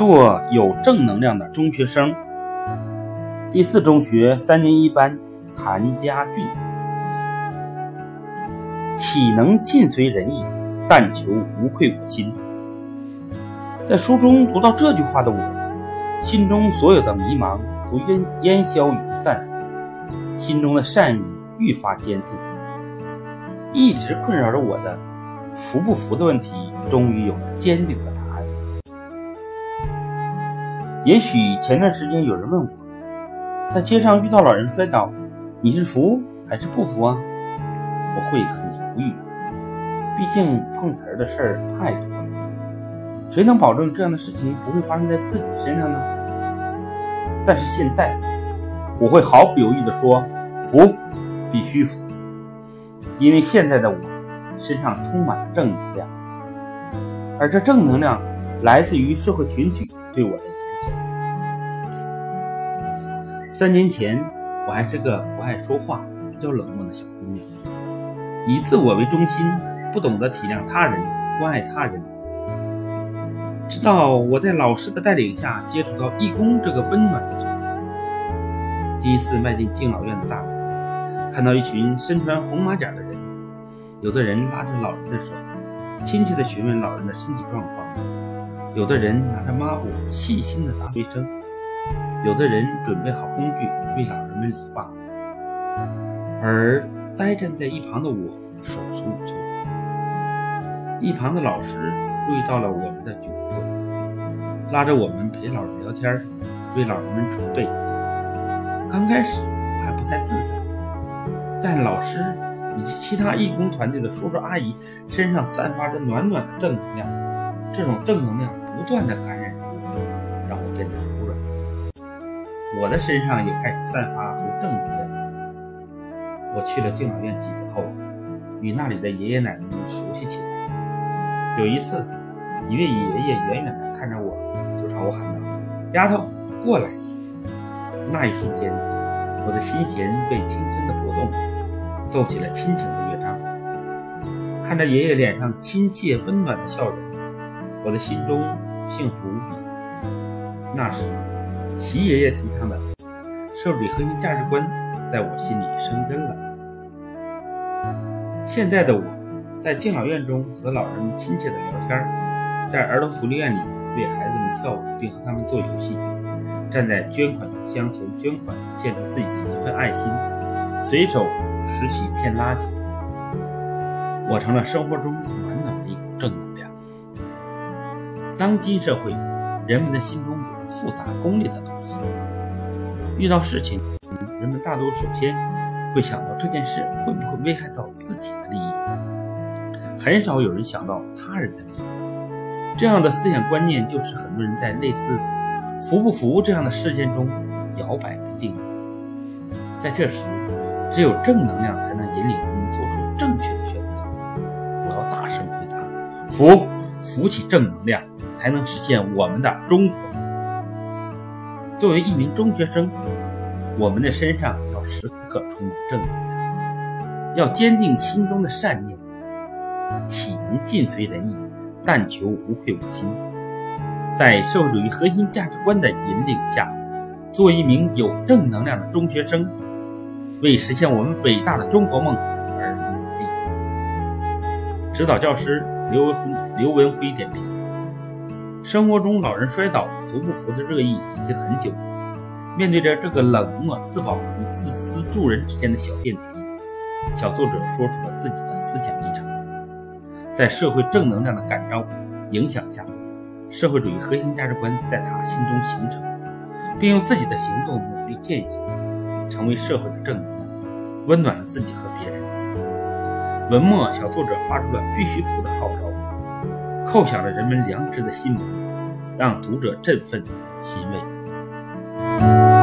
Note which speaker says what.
Speaker 1: 做有正能量的中学生。第四中学三年一班谭家俊，岂能尽随人意，但求无愧我心。在书中读到这句话的我，心中所有的迷茫都烟烟消云散，心中的善意愈发坚定。一直困扰着我的服不服的问题，终于有了坚定的答案。也许前段时间有人问我，在街上遇到老人摔倒，你是扶还是不扶啊？我会很犹豫，毕竟碰瓷儿的事儿太多了，谁能保证这样的事情不会发生在自己身上呢？但是现在，我会毫不犹豫地说，扶，必须扶。因为现在的我身上充满了正能量，而这正能量来自于社会群体对我的。三年前，我还是个不爱说话、比较冷漠的小姑娘，以自我为中心，不懂得体谅他人、关爱他人。直到我在老师的带领下接触到义工这个温暖的组织，第一次迈进敬老院的大门，看到一群身穿红马甲的人。有的人拉着老人的手，亲切地询问老人的身体状况；有的人拿着抹布，细心地打卫生；有的人准备好工具为老人们理发。而呆站在一旁的我手足无措。一旁的老师注意到了我们的窘迫，拉着我们陪老人聊天，为老人们捶背。刚开始还不太自在，但老师。以及其他义工团队的叔叔阿姨身上散发着暖暖的正能量，这种正能量不断的感染，让我变得柔软。我的身上也开始散发出正能量。我去了敬老院几次后，与那里的爷爷奶奶们熟悉起来。有一次，一位爷爷远远的看着我，就朝我喊道：“丫头，过来！”那一瞬间，我的心弦被轻轻的拨动。奏起了亲情的乐章，看着爷爷脸上亲切温暖的笑容，我的心中幸福无比。那时，习爷爷提倡的社会主义核心价值观在我心里生根了。现在的我，在敬老院中和老人们亲切的聊天，在儿童福利院里为孩子们跳舞并和他们做游戏，站在捐款箱前捐款，献出自己的一份爱心，随手。拾起一片垃圾，我成了生活中暖暖的一股正能量。当今社会，人们的心中有着复杂功利的东西，遇到事情，人们大多首先会想到这件事会不会危害到自己的利益，很少有人想到他人的利益。这样的思想观念，就是很多人在类似“服不服”这样的事件中摇摆不定。在这时，只有正能量才能引领人们做出正确的选择。我要大声回答：扶，扶起正能量，才能实现我们的中国梦。作为一名中学生，我们的身上要时刻充满正能量，要坚定心中的善念。岂能尽随人意，但求无愧我心。在社会主义核心价值观的引领下，做一名有正能量的中学生。为实现我们伟大的中国梦而努力。指导教师刘文辉刘文辉点评：生活中老人摔倒扶不扶的热议已经很久。面对着这个冷漠自保与自私助人之间的小辩题，小作者说出了自己的思想立场。在社会正能量的感召影响下，社会主义核心价值观在他心中形成，并用自己的行动努力践行。成为社会的正能量，温暖了自己和别人。文末小作者发出了必须服的号召，叩响了人们良知的心门，让读者振奋欣慰。